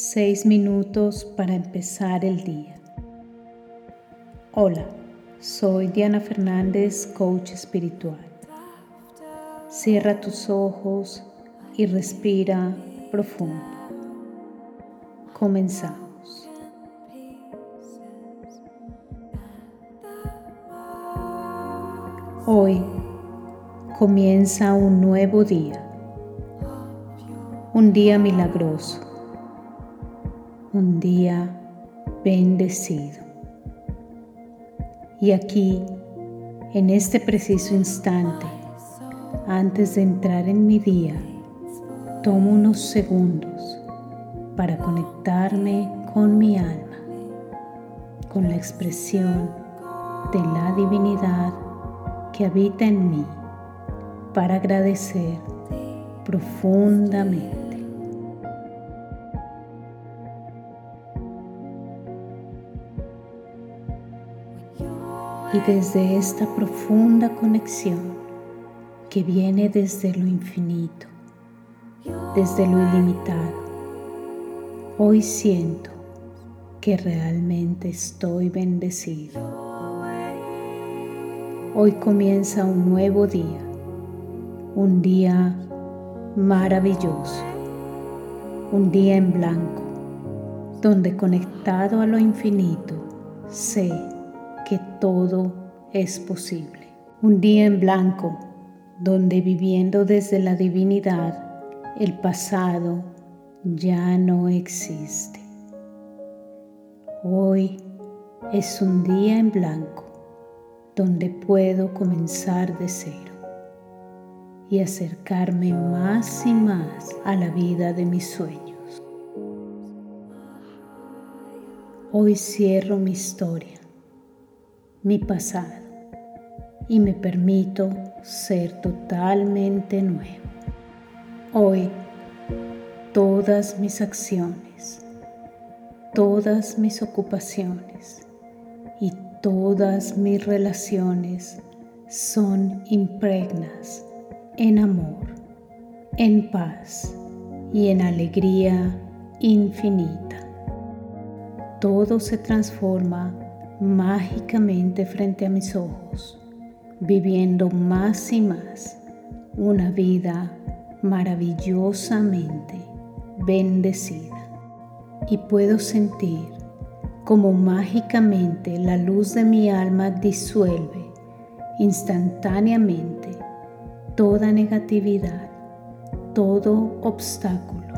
Seis minutos para empezar el día. Hola, soy Diana Fernández, coach espiritual. Cierra tus ojos y respira profundo. Comenzamos. Hoy comienza un nuevo día, un día milagroso un día bendecido. Y aquí, en este preciso instante, antes de entrar en mi día, tomo unos segundos para conectarme con mi alma, con la expresión de la divinidad que habita en mí, para agradecer profundamente y desde esta profunda conexión que viene desde lo infinito, desde lo ilimitado, hoy siento que realmente estoy bendecido. Hoy comienza un nuevo día, un día maravilloso, un día en blanco, donde conectado a lo infinito sé que todo es posible. Un día en blanco donde viviendo desde la divinidad el pasado ya no existe. Hoy es un día en blanco donde puedo comenzar de cero y acercarme más y más a la vida de mis sueños. Hoy cierro mi historia mi pasado y me permito ser totalmente nuevo. Hoy todas mis acciones, todas mis ocupaciones y todas mis relaciones son impregnas en amor, en paz y en alegría infinita. Todo se transforma mágicamente frente a mis ojos, viviendo más y más una vida maravillosamente bendecida. Y puedo sentir como mágicamente la luz de mi alma disuelve instantáneamente toda negatividad, todo obstáculo,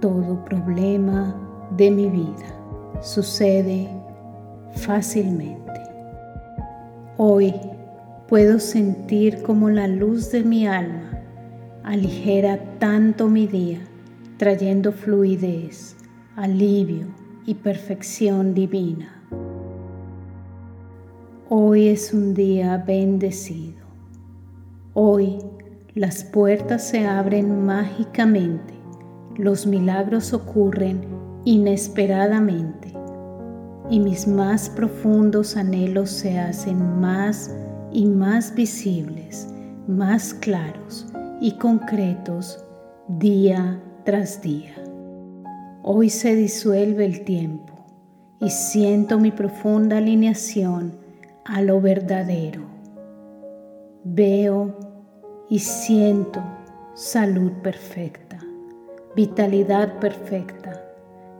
todo problema de mi vida. Sucede fácilmente. Hoy puedo sentir como la luz de mi alma aligera tanto mi día, trayendo fluidez, alivio y perfección divina. Hoy es un día bendecido. Hoy las puertas se abren mágicamente, los milagros ocurren inesperadamente y mis más profundos anhelos se hacen más y más visibles, más claros y concretos día tras día. Hoy se disuelve el tiempo y siento mi profunda alineación a lo verdadero. Veo y siento salud perfecta, vitalidad perfecta,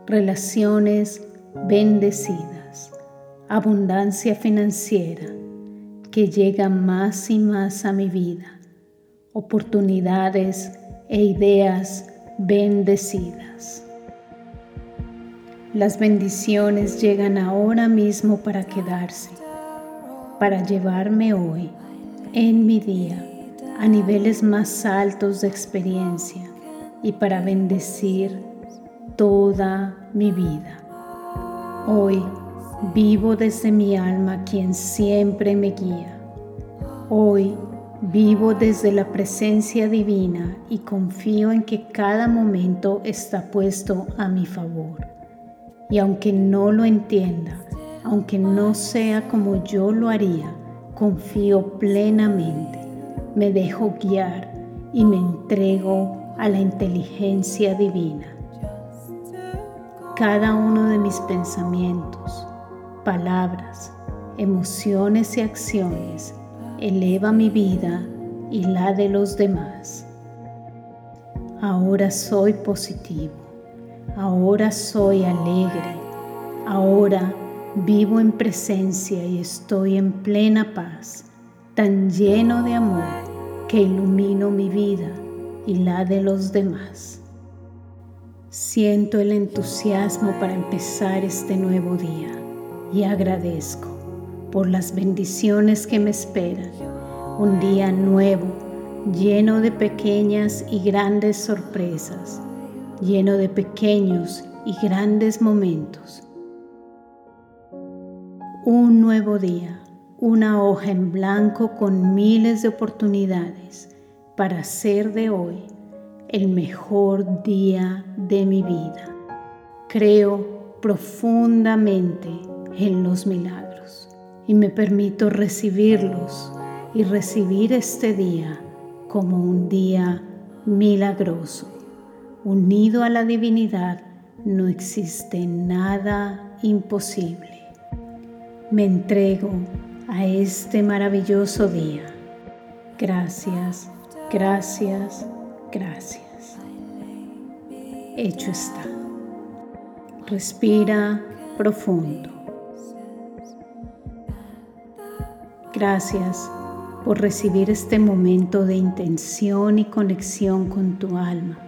relaciones bendecidas, abundancia financiera que llega más y más a mi vida, oportunidades e ideas bendecidas. Las bendiciones llegan ahora mismo para quedarse, para llevarme hoy, en mi día, a niveles más altos de experiencia y para bendecir toda mi vida. Hoy vivo desde mi alma quien siempre me guía. Hoy vivo desde la presencia divina y confío en que cada momento está puesto a mi favor. Y aunque no lo entienda, aunque no sea como yo lo haría, confío plenamente, me dejo guiar y me entrego a la inteligencia divina. Cada uno de mis pensamientos, palabras, emociones y acciones eleva mi vida y la de los demás. Ahora soy positivo, ahora soy alegre, ahora vivo en presencia y estoy en plena paz, tan lleno de amor que ilumino mi vida y la de los demás. Siento el entusiasmo para empezar este nuevo día y agradezco por las bendiciones que me esperan. Un día nuevo, lleno de pequeñas y grandes sorpresas, lleno de pequeños y grandes momentos. Un nuevo día, una hoja en blanco con miles de oportunidades para hacer de hoy el mejor día de mi vida. Creo profundamente en los milagros y me permito recibirlos y recibir este día como un día milagroso. Unido a la divinidad no existe nada imposible. Me entrego a este maravilloso día. Gracias, gracias, gracias. Hecho está. Respira profundo. Gracias por recibir este momento de intención y conexión con tu alma.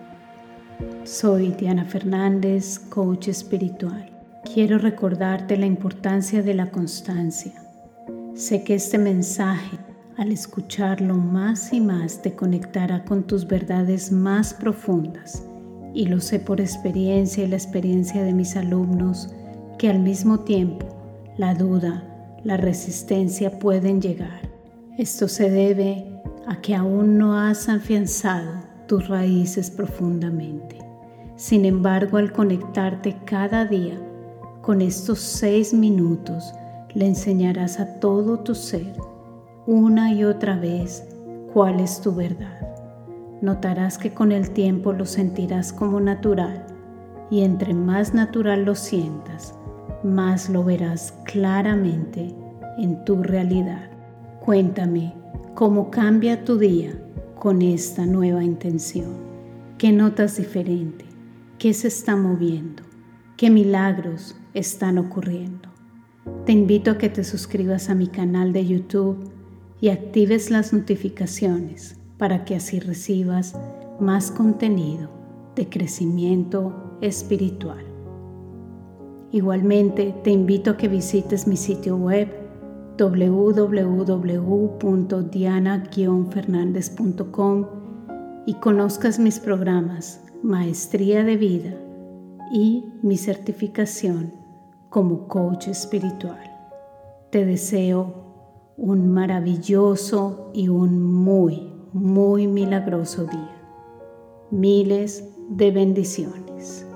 Soy Diana Fernández, coach espiritual. Quiero recordarte la importancia de la constancia. Sé que este mensaje, al escucharlo más y más, te conectará con tus verdades más profundas. Y lo sé por experiencia y la experiencia de mis alumnos, que al mismo tiempo la duda, la resistencia pueden llegar. Esto se debe a que aún no has afianzado tus raíces profundamente. Sin embargo, al conectarte cada día con estos seis minutos, le enseñarás a todo tu ser una y otra vez cuál es tu verdad. Notarás que con el tiempo lo sentirás como natural y entre más natural lo sientas, más lo verás claramente en tu realidad. Cuéntame cómo cambia tu día con esta nueva intención. ¿Qué notas diferente? ¿Qué se está moviendo? ¿Qué milagros están ocurriendo? Te invito a que te suscribas a mi canal de YouTube y actives las notificaciones para que así recibas más contenido de crecimiento espiritual. Igualmente, te invito a que visites mi sitio web www.diana-fernandez.com y conozcas mis programas Maestría de Vida y mi certificación como coach espiritual. Te deseo un maravilloso y un muy, muy milagroso día. Miles de bendiciones.